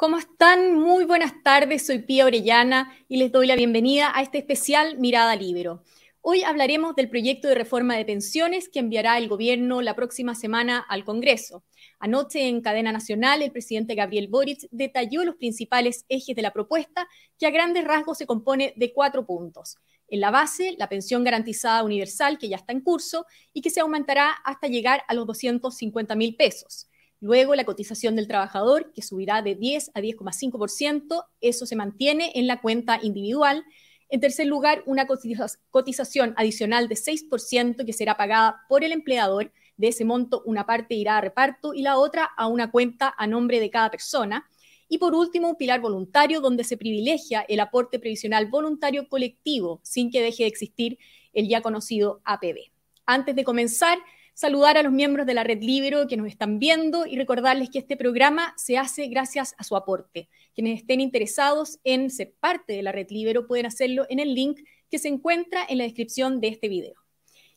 ¿Cómo están? Muy buenas tardes, soy Pía Orellana y les doy la bienvenida a este especial Mirada Libero. Hoy hablaremos del proyecto de reforma de pensiones que enviará el gobierno la próxima semana al Congreso. Anoche en cadena nacional, el presidente Gabriel Boric detalló los principales ejes de la propuesta, que a grandes rasgos se compone de cuatro puntos. En la base, la pensión garantizada universal, que ya está en curso y que se aumentará hasta llegar a los 250 mil pesos. Luego, la cotización del trabajador, que subirá de 10 a 10,5%, eso se mantiene en la cuenta individual. En tercer lugar, una cotización adicional de 6% que será pagada por el empleador. De ese monto, una parte irá a reparto y la otra a una cuenta a nombre de cada persona. Y por último, un pilar voluntario donde se privilegia el aporte previsional voluntario colectivo sin que deje de existir el ya conocido APB. Antes de comenzar, saludar a los miembros de la Red Libero que nos están viendo y recordarles que este programa se hace gracias a su aporte. Quienes estén interesados en ser parte de la Red Libero pueden hacerlo en el link que se encuentra en la descripción de este video.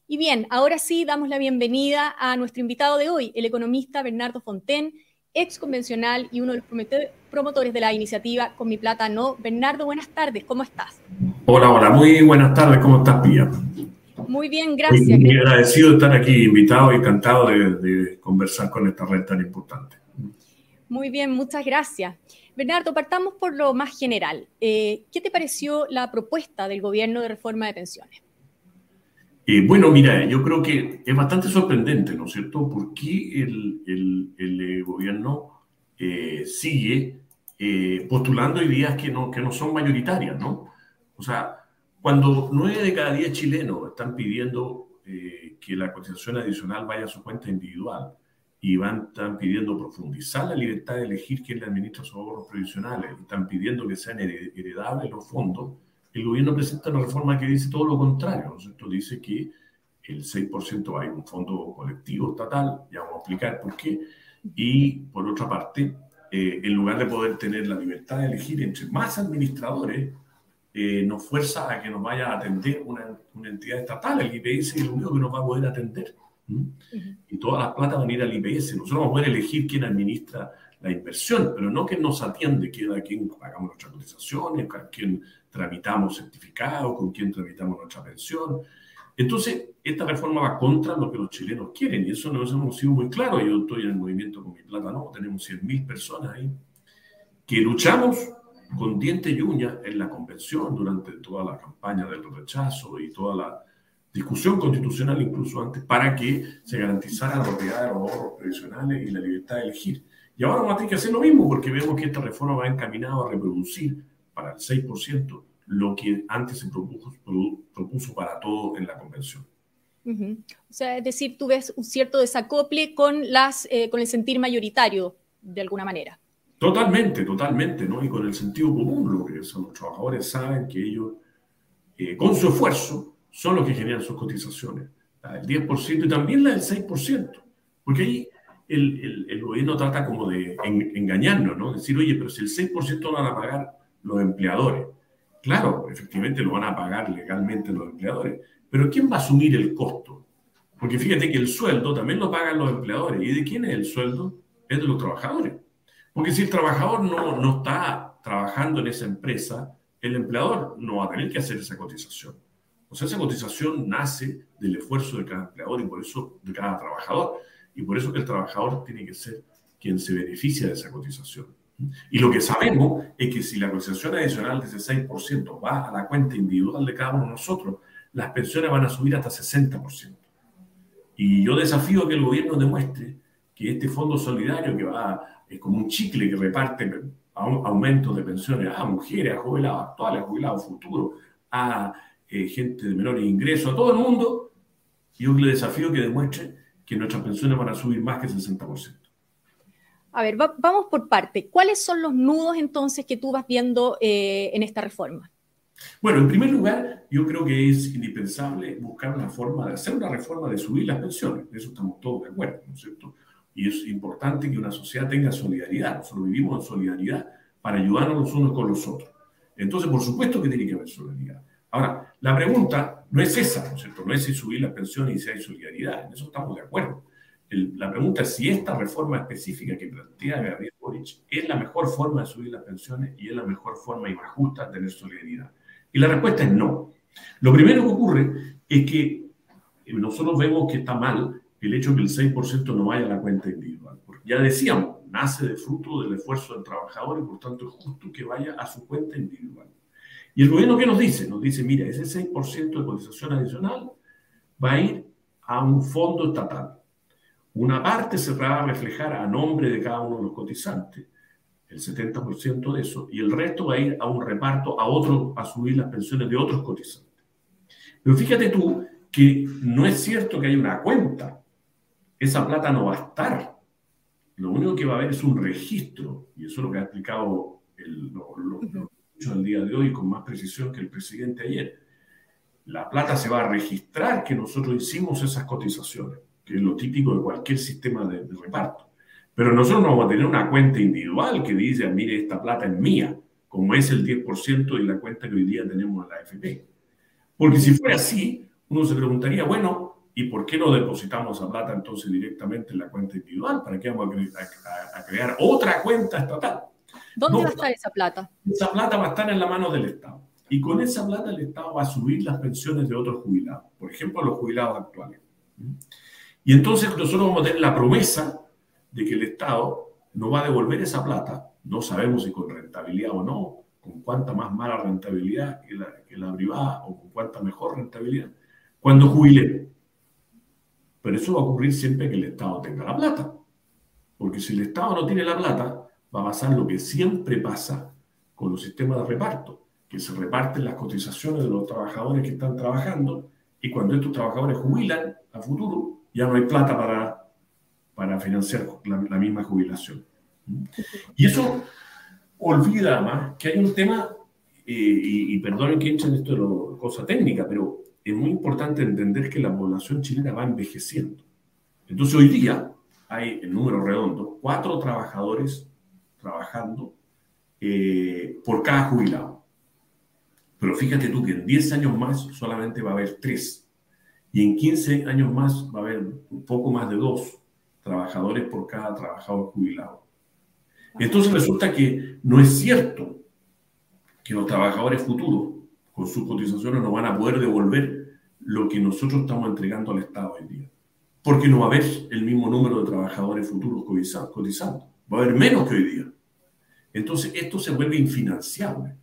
Y bien, ahora sí damos la bienvenida a nuestro invitado de hoy, el economista Bernardo Fonten, ex convencional y uno de los promotores de la iniciativa Con mi plata no. Bernardo, buenas tardes, ¿cómo estás? Hola, hola, muy buenas tardes, ¿cómo estás, Pía? Muy bien, gracias. Muy, agradecido de estar aquí, invitado y encantado de, conversar con esta red tan importante. Muy bien, muchas gracias. Bernardo, partamos por lo más general. Eh, ¿Qué te pareció la propuesta del gobierno de reforma de pensiones? Eh, bueno, mira, yo creo que es bastante sorprendente, ¿no es cierto? ¿Por qué el, eh, gobierno sigue postulando ideas que no, que no son mayoritarias, ¿no? O sea, cuando nueve de cada diez chilenos están pidiendo eh, que la cotización adicional vaya a su cuenta individual y van, están pidiendo profundizar la libertad de elegir quién le administra sus ahorros previsionales, están pidiendo que sean heredables los fondos, el gobierno presenta una reforma que dice todo lo contrario, ¿no Dice que el 6% hay un fondo colectivo estatal, ya vamos a explicar por qué, y por otra parte, eh, en lugar de poder tener la libertad de elegir entre más administradores, eh, nos fuerza a que nos vaya a atender una, una, entidad estatal. El IPS es lo único que nos va a poder atender. Y todas las plata van a ir al IPS. Nosotros vamos a poder elegir quién administra la inversión, pero no que nos atiende, quién, a quién pagamos nuestras cotizaciones, a quién tramitamos certificados, con quién tramitamos nuestra pensión. Entonces, esta reforma va contra lo que los chilenos quieren y eso nos hemos sido muy claro. Yo estoy en el movimiento con mi plata, no, tenemos 100.000 personas ahí que luchamos con diente y uña en la convención durante toda la campaña del rechazo y toda la discusión constitucional, incluso antes, para que se garantizara la propiedad de los ahorros previsionales y la libertad de elegir. Y ahora vamos a tener que hacer lo mismo porque vemos que esta reforma va encaminada a reproducir para el 6% lo que antes se propuso, propuso para todo en la convención. O sea, es decir, tú ves un cierto desacople con, las, eh, con el sentir mayoritario, de alguna manera. Totalmente, totalmente, ¿no? Y con el sentido común, lo que los trabajadores saben que ellos, eh, con su esfuerzo, son los que generan sus cotizaciones, la del 10% y también la del 6%, porque ahí el, el, gobierno trata como de engañarnos, ¿no? Decir, oye, pero si el 6% lo van a pagar los empleadores. Claro, efectivamente lo van a pagar legalmente los empleadores, pero ¿quién va a asumir el costo? Porque fíjate que el sueldo también lo pagan los empleadores. ¿Y de quién es el sueldo? Es de los trabajadores. Porque si el trabajador no, no está trabajando en esa empresa, el empleador no va a tener que hacer esa cotización. O sea, esa cotización nace del esfuerzo de cada empleador y por eso de cada trabajador. Y por eso que el trabajador tiene que ser quien se beneficia de esa cotización. Y lo que sabemos es que si la cotización adicional de ese 6% va a la cuenta individual de cada uno de nosotros, las pensiones van a subir hasta 60%. Y yo desafío a que el gobierno demuestre que este fondo solidario que va es como un chicle que reparte aumentos de pensiones a mujeres, a jubilados actuales, a jubilados futuros, a eh, gente de menores ingresos, a todo el mundo. Yo le desafío que demuestre que nuestras pensiones van a subir más que el 60%. A ver, vamos por parte. ¿Cuáles son los nudos entonces que tú vas viendo eh, en esta reforma? Bueno, en primer lugar, yo creo que es indispensable buscar una forma de hacer una reforma de subir las pensiones. De eso estamos todos de acuerdo, ¿no es cierto? Y es importante que una sociedad tenga solidaridad. Nosotros vivimos en solidaridad para ayudarnos los unos con los otros. Entonces, por supuesto que tiene que haber solidaridad. Ahora, la pregunta no es esa, ¿no es cierto? No es si subir las pensiones y si hay solidaridad. En eso estamos de acuerdo. la pregunta es si esta reforma específica que plantea Gabriel Boric, es la mejor forma de subir las pensiones y es la mejor forma y más justa de tener solidaridad. Y la respuesta es no. Lo primero que ocurre es que nosotros vemos que está mal el hecho de que el 6% no vaya a la cuenta individual. Porque ya decíamos, nace de fruto del esfuerzo del trabajador y por tanto es justo que vaya a su cuenta individual. Y el gobierno, ¿qué nos dice? Nos dice, mira, ese 6% de cotización adicional va a ir a un fondo estatal. Una parte se va a reflejar a nombre de cada uno de los cotizantes, el 70% de eso, y el resto va a ir a un reparto, a otro, a subir las pensiones de otros cotizantes. Pero fíjate tú que no es cierto que haya una cuenta. Esa plata no va a estar. Lo único que va a haber es un registro, y eso es lo que ha explicado el, lo, el día de hoy con más precisión que el presidente ayer. La plata se va a registrar que nosotros hicimos esas cotizaciones, que es lo típico de cualquier sistema de, reparto. Pero nosotros no vamos a tener una cuenta individual que dice, mire, esta plata es mía, como es el 10% de la cuenta que hoy día tenemos en la AFP. Porque si fuera así, uno se preguntaría, bueno, ¿y por qué no depositamos esa plata entonces directamente en la cuenta individual? ¿Para qué vamos a, crear otra cuenta estatal? ¿Dónde va a estar esa plata? Esa plata va a estar en la mano del Estado. Y con esa plata el Estado va a subir las pensiones de otros jubilados, por ejemplo, los jubilados actuales. Y entonces nosotros vamos a tener la promesa de que el Estado no va a devolver esa plata, no sabemos si con rentabilidad o no, con cuánta más mala rentabilidad que la, que la privada o con cuánta mejor rentabilidad, cuando jubile. Pero eso va a ocurrir siempre que el Estado tenga la plata. Porque si el Estado no tiene la plata, va a pasar lo que siempre pasa con los sistemas de reparto, que se reparten las cotizaciones de los trabajadores que están trabajando y cuando estos trabajadores jubilan a futuro, ya no hay plata para, para financiar la, misma jubilación. Y eso olvida además que hay un tema, eh, y, perdonen que echen esto de cosa técnica, pero es muy importante entender que la población chilena va envejeciendo. Entonces hoy día hay, en número redondo, cuatro trabajadores trabajando eh, por cada jubilado. Pero fíjate tú que en 10 años más solamente va a haber 3. Y en 15 años más va a haber un poco más de 2 trabajadores por cada trabajador jubilado. Entonces resulta que no es cierto que los trabajadores futuros con sus cotizaciones no van a poder devolver lo que nosotros estamos entregando al Estado hoy día. Porque no va a haber el mismo número de trabajadores futuros cotizando. Va a haber menos que hoy día. Entonces, esto se vuelve infinanciable.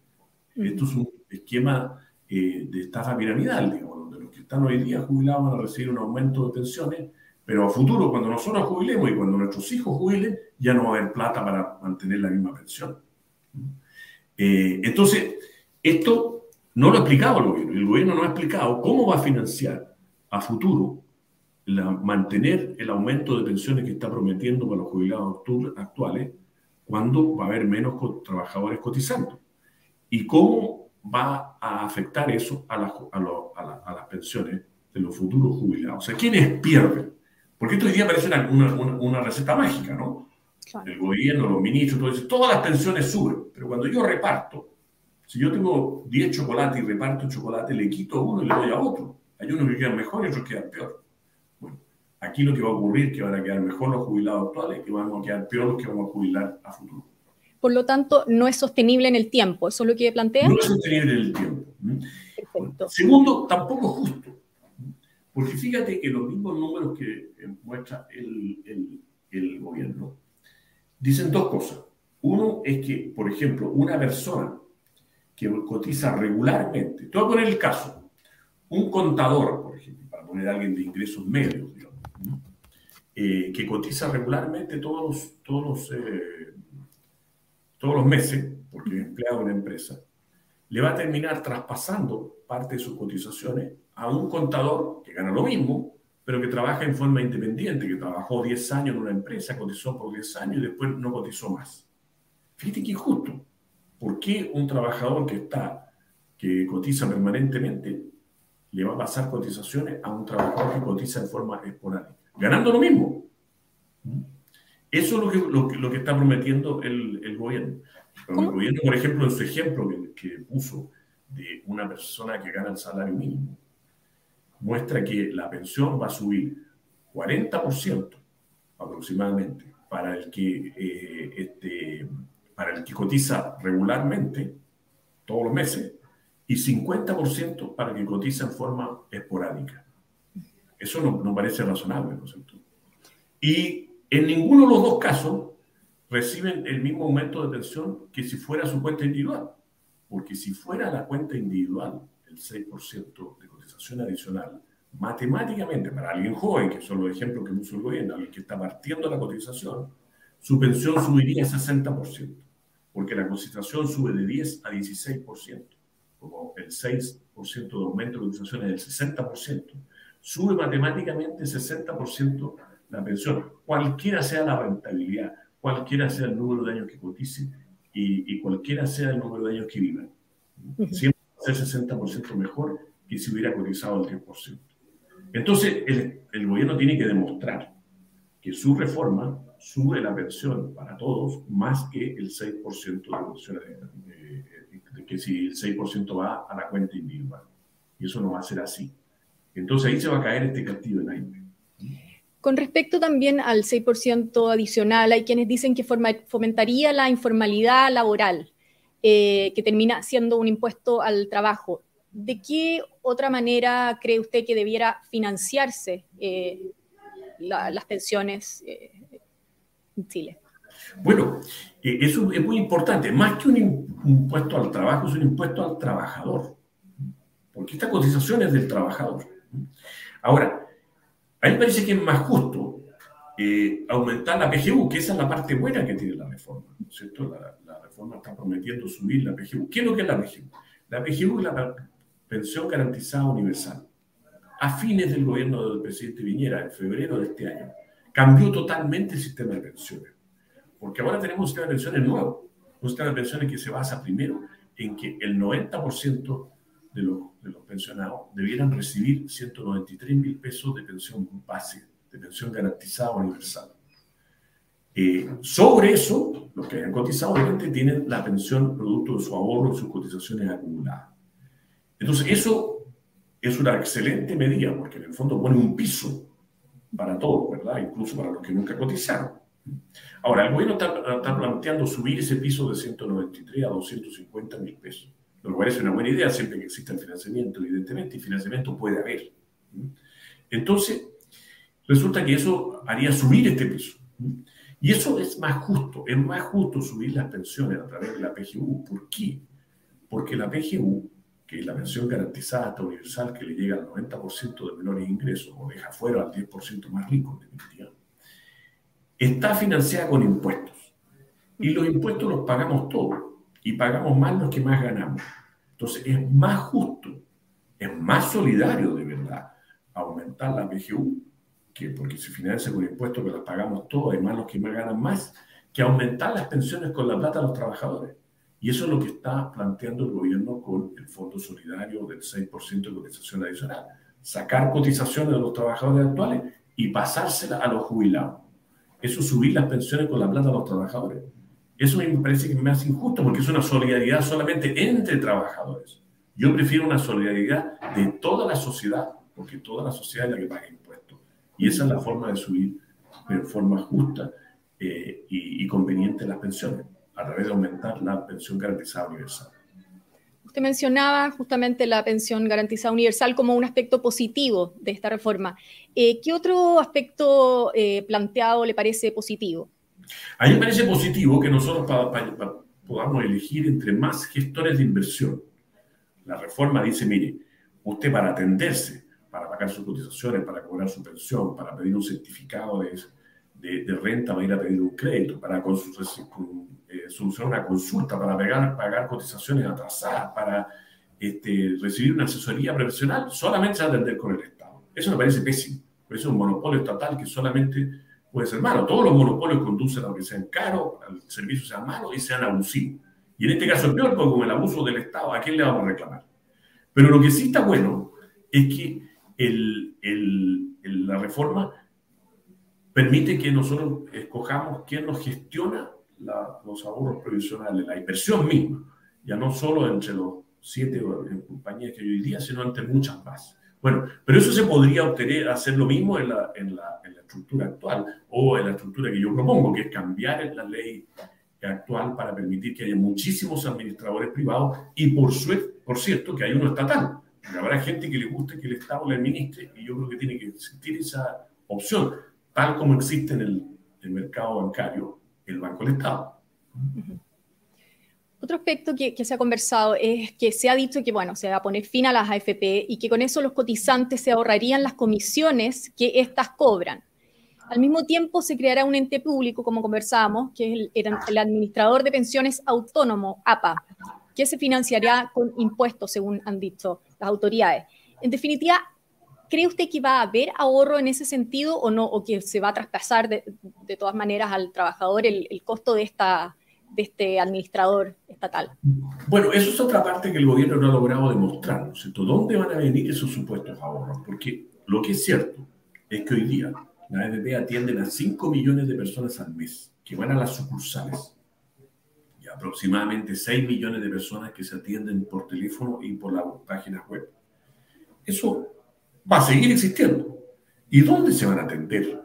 Esto es un esquema eh, de estafa piramidal, digamos, donde los que están hoy día jubilados van a recibir un aumento de pensiones, pero a futuro, cuando nosotros jubilemos y cuando nuestros hijos jubilen, ya no va a haber plata para mantener la misma pensión. Eh, entonces, esto no lo ha explicado el gobierno. El gobierno no ha explicado cómo va a financiar a futuro mantener el aumento de pensiones que está prometiendo para los jubilados actuales cuando va a haber menos trabajadores cotizando. ¿Y cómo va a afectar eso a, a, las pensiones de los futuros jubilados? O sea, ¿quiénes pierden? Porque esto hoy día parece una, una, receta mágica, ¿no? El gobierno, los ministros, todo eso, todas las pensiones suben, pero cuando yo reparto, si yo tengo 10 chocolates y reparto chocolate, le quito uno y le doy a otro. Hay unos que quedan mejor y otros que quedan peor. Aquí lo que va a ocurrir es que van a quedar mejor los jubilados actuales y van a quedar peor los que vamos a jubilar a futuro. Por lo tanto, no es sostenible en el tiempo. ¿Eso es lo que plantea? No es sostenible en el tiempo. Perfecto. Segundo, tampoco es justo. Porque fíjate que los mismos números que muestra el, el gobierno dicen dos cosas. Uno es que, por ejemplo, una persona que cotiza regularmente, te voy a poner el caso, un contador, por ejemplo, para poner a alguien de ingresos medios, eh, que cotiza regularmente todos los, todos los, eh, todos los meses, porque es empleado de una empresa, le va a terminar traspasando parte de sus cotizaciones a un contador que gana lo mismo, pero que trabaja en forma independiente, que trabajó 10 años en una empresa, cotizó por 10 años y después no cotizó más. Fíjate que injusto. ¿Por qué un trabajador que está, que cotiza permanentemente, le va a pasar cotizaciones a un trabajador que cotiza en forma esporádica? ganando lo mismo. Eso es lo que, lo, que está prometiendo el, gobierno. El gobierno, por ejemplo, en su ejemplo que, puso de una persona que gana el salario mínimo, muestra que la pensión va a subir 40% aproximadamente para el que, eh, este, para el que cotiza regularmente todos los meses y 50% para el que cotiza en forma esporádica. Eso no, parece razonable, ¿no es cierto? Y en ninguno de los dos casos reciben el mismo aumento de pensión que si fuera su cuenta individual. Porque si fuera la cuenta individual el 6% de cotización adicional, matemáticamente, para alguien joven, que son los ejemplos que puso el gobierno, alguien que está partiendo la cotización, su pensión subiría 60%, porque la cotización sube de 10 a 16%, como el 6% de aumento de cotización es el 60%, sube matemáticamente 60% la pensión, cualquiera sea la rentabilidad, cualquiera sea el número de años que cotice y, y cualquiera sea el número de años que vivan. Siempre va a ser 60% mejor que si hubiera cotizado el 10%. Entonces, el, el, gobierno tiene que demostrar que su reforma sube la pensión para todos más que el 6% de pensión, de, que si el 6% va a la cuenta individual. Y eso no va a ser así. Entonces ahí se va a caer este castillo de naipes. Con respecto también al 6% adicional, hay quienes dicen que fomentaría la informalidad laboral, eh, que termina siendo un impuesto al trabajo. ¿De qué otra manera cree usted que debiera financiarse eh, la, las pensiones eh, en Chile? Bueno, eh, eso es muy importante. Más que un impuesto al trabajo, es un impuesto al trabajador. Porque esta cotización es del trabajador. Ahora, a mí me parece que es más justo eh, aumentar la PGU, que esa es la parte buena que tiene la reforma, ¿no es cierto? La, la, reforma está prometiendo subir la PGU. ¿Qué es lo que es la PGU? La PGU es la pensión garantizada universal. A fines del gobierno del presidente Viñera, en febrero de este año, cambió totalmente el sistema de pensiones. Porque ahora tenemos un sistema de pensiones nuevo, un sistema de pensiones que se basa primero en que el 90% de los, de los pensionados debieran recibir 193 mil pesos de pensión base, de pensión garantizada universal. Eh, sobre eso, los que hayan cotizado, obviamente tienen la pensión producto de su ahorro y sus cotizaciones acumuladas. Entonces, eso es una excelente medida, porque en el fondo pone un piso para todos, ¿verdad? Incluso para los que nunca cotizaron. Ahora, el gobierno está, planteando subir ese piso de 193 a 250 mil pesos. Lo cual es una buena idea siempre que exista el financiamiento, evidentemente, y financiamiento puede haber. Entonces, resulta que eso haría subir este piso. Y eso es más justo, es más justo subir las pensiones a través de la PGU. ¿Por qué? Porque la PGU, que la pensión garantizada hasta universal que le llega al 90% de menores ingresos o deja fuera al 10% más rico, en está financiada con impuestos. Y los impuestos los pagamos todos y pagamos más los que más ganamos. Entonces es más justo, es más solidario de verdad aumentar la PGU, que porque se financia con impuestos que las pagamos todos, hay más los que más ganan más, que aumentar las pensiones con la plata de los trabajadores. Y eso es lo que está planteando el gobierno con el Fondo Solidario del 6% de cotización adicional. Sacar cotizaciones de los trabajadores actuales y pasárselas a los jubilados. Eso subir las pensiones con la plata de los trabajadores. Eso me parece que es más injusto porque es una solidaridad solamente entre trabajadores. Yo prefiero una solidaridad de toda la sociedad, porque toda la sociedad es la que paga impuestos. Y esa es la forma de subir de forma justa eh, y conveniente las pensiones, a través de aumentar la pensión garantizada universal. Usted mencionaba justamente la pensión garantizada universal como un aspecto positivo de esta reforma. Eh, ¿Qué otro aspecto eh, planteado le parece positivo? A mí me parece positivo que nosotros pa, pa, pa, podamos elegir entre más gestores de inversión. La reforma dice, mire, usted para atenderse, para pagar sus cotizaciones, para cobrar su pensión, para pedir un certificado de, de, de renta, va a ir a pedir un crédito, para con, con, eh, solucionar una consulta, para pagar, pagar cotizaciones atrasadas, para este, recibir una asesoría profesional, solamente se va a atender con el Estado. Eso me parece pésimo. Eso es un monopolio estatal que solamente puede ser malo. Todos los monopolios conducen a que sean caros, al servicio sea malo y sean abusivos. Y en este caso es peor porque con el abuso del Estado, ¿a quién le vamos a reclamar? Pero lo que sí está bueno es que la reforma permite que nosotros escojamos quién nos gestiona la, los ahorros previsionales, la inversión misma, ya no solo entre los siete compañías que hay hoy día, sino entre muchas más. Bueno, pero eso se podría obtener, hacer lo mismo en la, en la, en la estructura actual o en la estructura que yo propongo, que es cambiar la ley actual para permitir que haya muchísimos administradores privados y por, suerte, por cierto que hay uno estatal. Habrá gente que le guste que el Estado le administre y yo creo que tiene que existir esa opción, tal como existe en el, el mercado bancario, Banco del Estado. Otro aspecto que, que, se ha conversado es que se ha dicho que, bueno, se va a poner fin a las AFP y que con eso los cotizantes se ahorrarían las comisiones que éstas cobran. Al mismo tiempo, se creará un ente público, como conversábamos, que es el, el, Administrador de Pensiones Autónomo, APA, que se financiará con impuestos, según han dicho las autoridades. En definitiva, ¿cree usted que va a haber ahorro en ese sentido o no? ¿O que se va a traspasar de, de todas maneras al trabajador el, el costo de esta de este administrador estatal? Bueno, eso es otra parte que el gobierno no ha logrado demostrar, ¿no cierto? ¿Dónde van a venir esos supuestos ahorros? Porque lo que es cierto es que hoy día la AFP atienden a 5 millones de personas al mes que van a las sucursales y aproximadamente 6 millones de personas que se atienden por teléfono y por las páginas web. Eso va a seguir existiendo. ¿Y dónde se van a atender?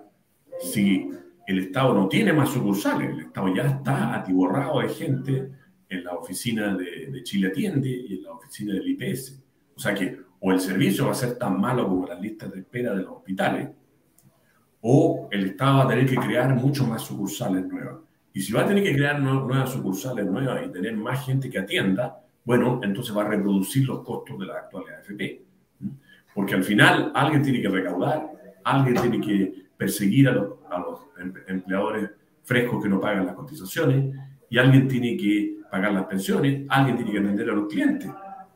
Si el Estado no tiene más sucursales, el Estado ya está atiborrado de gente en la oficina de, de, Chile Atiende y en la oficina del IPS. O sea que o el servicio va a ser tan malo como las listas de espera de los hospitales, o el Estado va a tener que crear mucho más sucursales nuevas. Y si va a tener que crear nuevas sucursales nuevas y tener más gente que atienda, bueno, entonces va a reproducir los costos de la actual AFP. Porque al final alguien tiene que recaudar, alguien tiene que perseguir a los, em, empleadores frescos que no pagan las cotizaciones y alguien tiene que pagar las pensiones, alguien tiene que atender a los clientes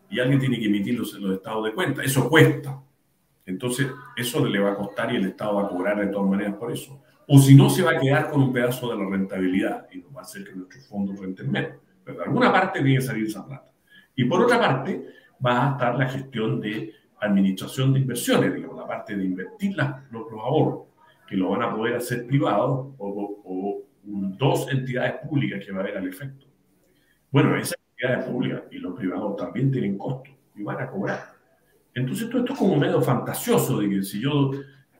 y alguien tiene que emitir los, los estados de cuenta. Eso cuesta. Entonces, eso le va a costar y el Estado va a cobrar de todas maneras por eso. O si no, se va a quedar con un pedazo de la rentabilidad y nos va a hacer que nuestros fondos renten menos. Pero de alguna parte tiene que salir esa plata. Y por otra parte, va a estar la gestión de administración de inversiones, digamos, la parte de invertir los, los ahorros que lo van a poder hacer privados o, o, dos entidades públicas que va a haber al efecto. Bueno, esas entidades públicas y los privados también tienen costos y van a cobrar. Entonces todo esto es como medio fantasioso de que si yo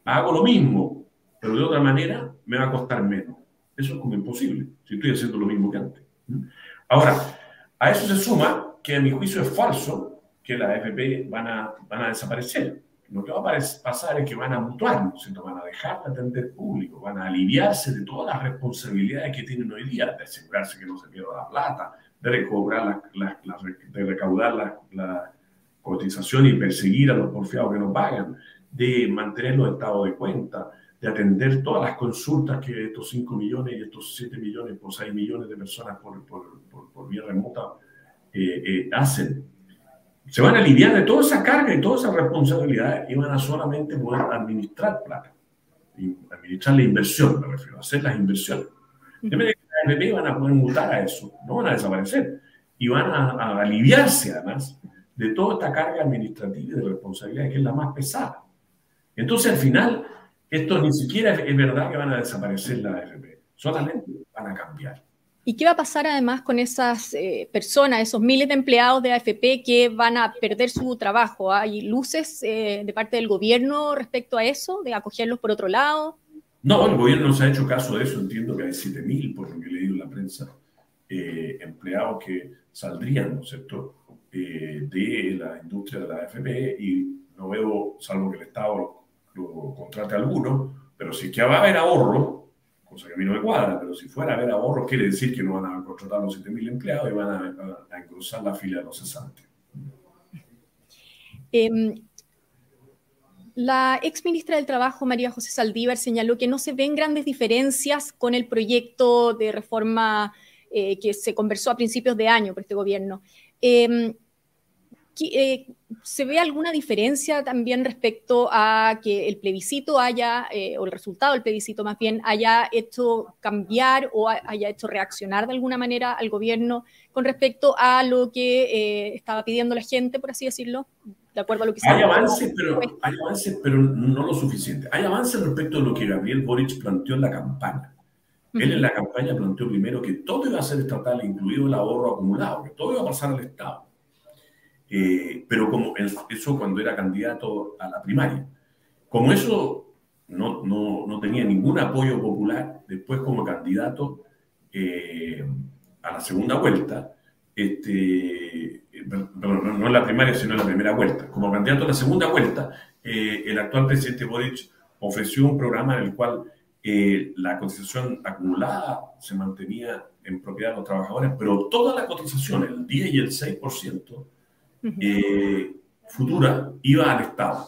hago lo mismo, pero de otra manera, me va a costar menos. Eso es como imposible, si estoy haciendo lo mismo que antes. Ahora, a eso se suma que a mi juicio es falso que las AFP van a, van a desaparecer lo que va a pasar es que van a mutuar, ¿no? van a dejar de atender público, van a aliviarse de todas las responsabilidades que tienen hoy día, de asegurarse que no se pierda la plata, de, recobrar la, la, de recaudar la, la, cotización y perseguir a los porfiados que no pagan, de mantener los estados de cuenta, de atender todas las consultas que estos 5 millones y estos 7 millones por 6 millones de personas por, por, por, por vía remota eh, eh, hacen se van a aliviar de toda esa carga y toda esa responsabilidad y van a solamente poder administrar plata, administrar la inversión, me refiero, hacer las inversiones. De manera que las van a poder mutar a eso, no van a desaparecer y van a, a, aliviarse además de toda esta carga administrativa y de responsabilidad que es la más pesada. Entonces al final, esto ni siquiera es verdad que van a desaparecer las AFP, solamente van a cambiar. ¿Y qué va a pasar además con esas eh, personas, esos miles de empleados de AFP que van a perder su trabajo? ¿Hay luces eh, de parte del gobierno respecto a eso, de acogerlos por otro lado? No, el gobierno no se ha hecho caso de eso. Entiendo que hay 7.000, por lo que he leído en la prensa, eh, empleados que saldrían, ¿no es cierto?, eh, de la industria de la AFP y no veo, salvo que el Estado lo, lo contrate a alguno, pero es que va a haber ahorro, cosa que a mí no me cuadra, pero si fuera a haber ahorros, quiere decir que no van a contratar los 7.000 empleados y van a, a, engrosar la fila de los cesantes. Eh, la ex ministra del Trabajo, María José Saldívar, señaló que no se ven grandes diferencias con el proyecto de reforma eh, que se conversó a principios de año por este gobierno. Eh, eh, ¿Se ve alguna diferencia también respecto a que el plebiscito haya, eh, o el resultado del plebiscito más bien, haya hecho cambiar o haya hecho reaccionar de alguna manera al gobierno con respecto a lo que eh, estaba pidiendo la gente, por así decirlo? De acuerdo a lo que hay avances, pero hay avances, pero no lo suficiente. Hay avances respecto a lo que Gabriel Boric planteó en la campaña. Él en la campaña planteó primero que todo iba a ser estatal, incluido el ahorro acumulado, que todo iba a pasar al Estado Eh, pero como eso cuando era candidato a la primaria. Como eso no, no, no tenía ningún apoyo popular, después como candidato eh, a la segunda vuelta, este, no en la primaria, sino en la primera vuelta. Como candidato a la segunda vuelta, eh, el actual presidente Boric ofreció un programa en el cual eh, la cotización acumulada se mantenía en propiedad de los trabajadores, pero toda la cotización, el 10 y el 6% eh, futura, iba al Estado.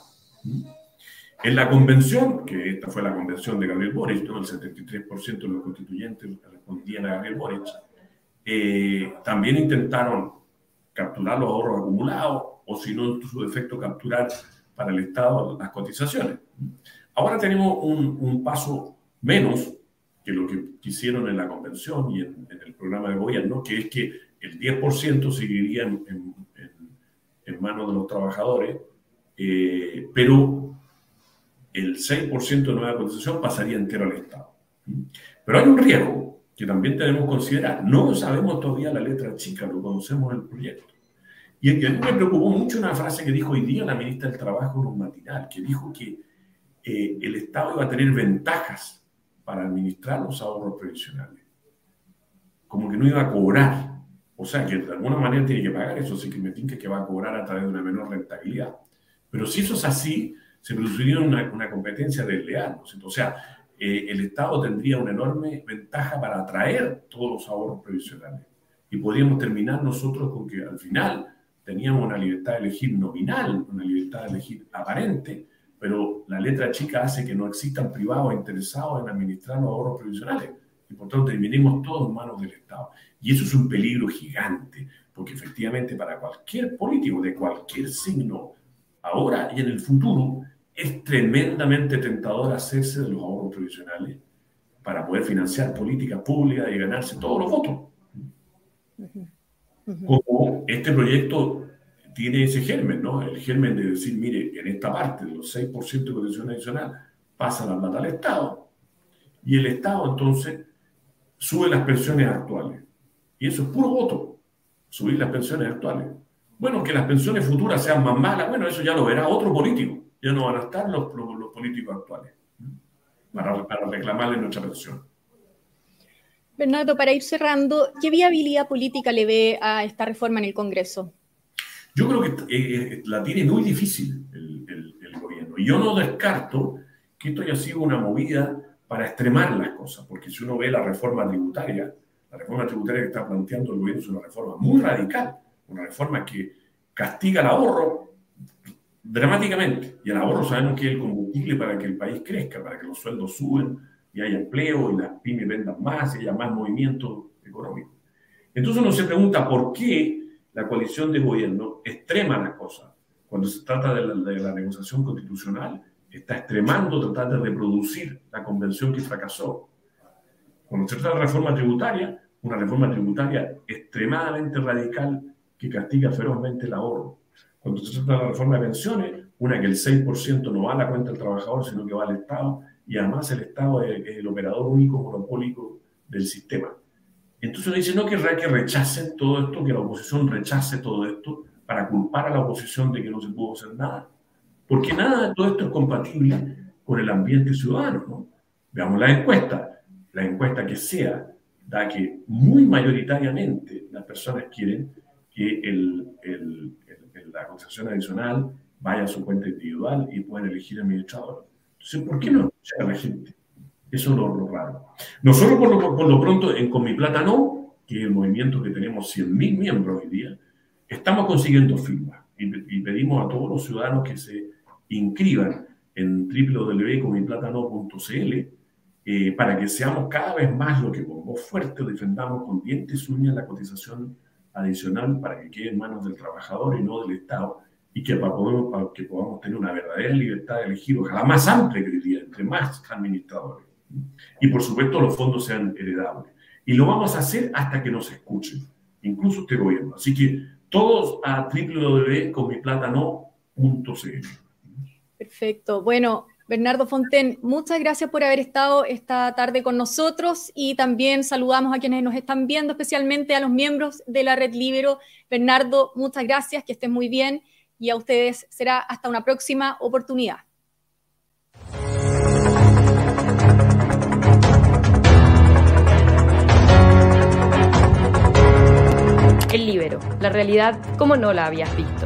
En la convención, que esta fue la convención de Gabriel Boric, el 73% de los constituyentes respondían a Gabriel Boric, eh, también intentaron capturar los ahorros acumulados o si no, en su defecto, capturar para el Estado las cotizaciones. Ahora tenemos un, paso menos que lo que quisieron en la convención y en, el programa de gobierno, que es que el 10% seguiría en, en, manos de los trabajadores, eh, pero el 6% de nueva cotización pasaría entero al Estado. Pero hay un riesgo que también tenemos que considerar. No sabemos todavía la letra chica, lo conocemos el proyecto. Y a mí me preocupó mucho una frase que dijo hoy día la ministra del Trabajo en un matinal, que dijo que eh, el Estado iba a tener ventajas para administrar los ahorros previsionales. Como que no iba a cobrar. O sea, que de alguna manera tiene que pagar eso, sí que me tinca que va a cobrar a través de una menor rentabilidad. Pero si eso es así, se produciría una, una competencia desleal. ¿no? O sea, eh, el Estado tendría una enorme ventaja para atraer todos los ahorros previsionales. Y podríamos terminar nosotros con que al final teníamos una libertad de elegir nominal, una libertad de elegir aparente, pero la letra chica hace que no existan privados interesados en administrar los ahorros previsionales. Y por tanto terminemos todos en manos del Estado. Y eso es un peligro gigante, porque efectivamente para cualquier político de cualquier signo, ahora y en el futuro, es tremendamente tentador hacerse de los ahorros provisionales para poder financiar políticas públicas y ganarse todos los votos. Como este proyecto tiene ese germen, ¿no? El germen de decir, mire, en esta parte de los 6% de cotización adicional pasa la plata al Estado y el Estado entonces sube las pensiones actuales. Y eso es puro voto, subir las pensiones actuales. Bueno, que las pensiones futuras sean más malas, bueno, eso ya lo verá otro político ya no van a estar los, los, políticos actuales para, para reclamarle nuestra pensión. Bernardo, para ir cerrando, ¿qué viabilidad política le ve a esta reforma en el Congreso? Yo creo que eh, eh, la tiene muy difícil el, el, gobierno. Y yo no descarto que esto haya sido una movida para extremar las cosas, porque si uno ve la reforma tributaria, la reforma tributaria que está planteando el gobierno es una reforma muy radical, una reforma que castiga el ahorro, dramáticamente. Y el ahorro sabemos que es el combustible para que el país crezca, para que los sueldos suben y haya empleo y las pymes vendan más y haya más movimiento económico. Entonces uno se pregunta por qué la coalición de gobierno extrema las cosas. Cuando se trata de la, negociación constitucional, está extremando tratar de reproducir la convención que fracasó. Cuando se trata de reforma tributaria, una reforma tributaria extremadamente radical que castiga ferozmente el ahorro cuando se trata de la reforma de pensiones, una que el 6% no va a la cuenta del trabajador, sino que va al Estado, y además el Estado es, el operador único monopólico del sistema. Entonces dice, no querrá que rechacen todo esto, que la oposición rechace todo esto para culpar a la oposición de que no se pudo hacer nada. Porque nada de todo esto es compatible con el ambiente ciudadano. ¿no? Veamos la encuesta. La encuesta que sea da que muy mayoritariamente las personas quieren que el, el, la cotización adicional vaya a su cuenta individual y puedan elegir administrador. Entonces, ¿por qué no llega la gente? Eso es lo, raro. Nosotros, por lo, por lo, pronto, en Con Mi Plata No, que es el movimiento que tenemos 100.000 miembros hoy día, estamos consiguiendo firmas y, pedimos a todos los ciudadanos que se inscriban en www.comiplatano.cl eh, para que seamos cada vez más lo que con voz fuerte defendamos con dientes y uñas la cotización adicional para que quede en manos del trabajador y no del Estado, y que, para, que podamos tener una verdadera libertad de elegir, ojalá más amplia que diría, entre más administradores. Y por supuesto los fondos sean heredables. Y lo vamos a hacer hasta que nos escuchen, incluso este gobierno. Así que todos a www.conmiplatano.cl. Perfecto. Bueno, Bernardo Fonten, muchas gracias por haber estado esta tarde con nosotros y también saludamos a quienes nos están viendo, especialmente a los miembros de la Red Libero. Bernardo, muchas gracias, que estén muy bien y a ustedes será hasta una próxima oportunidad. El Libero, la realidad como no la habías visto.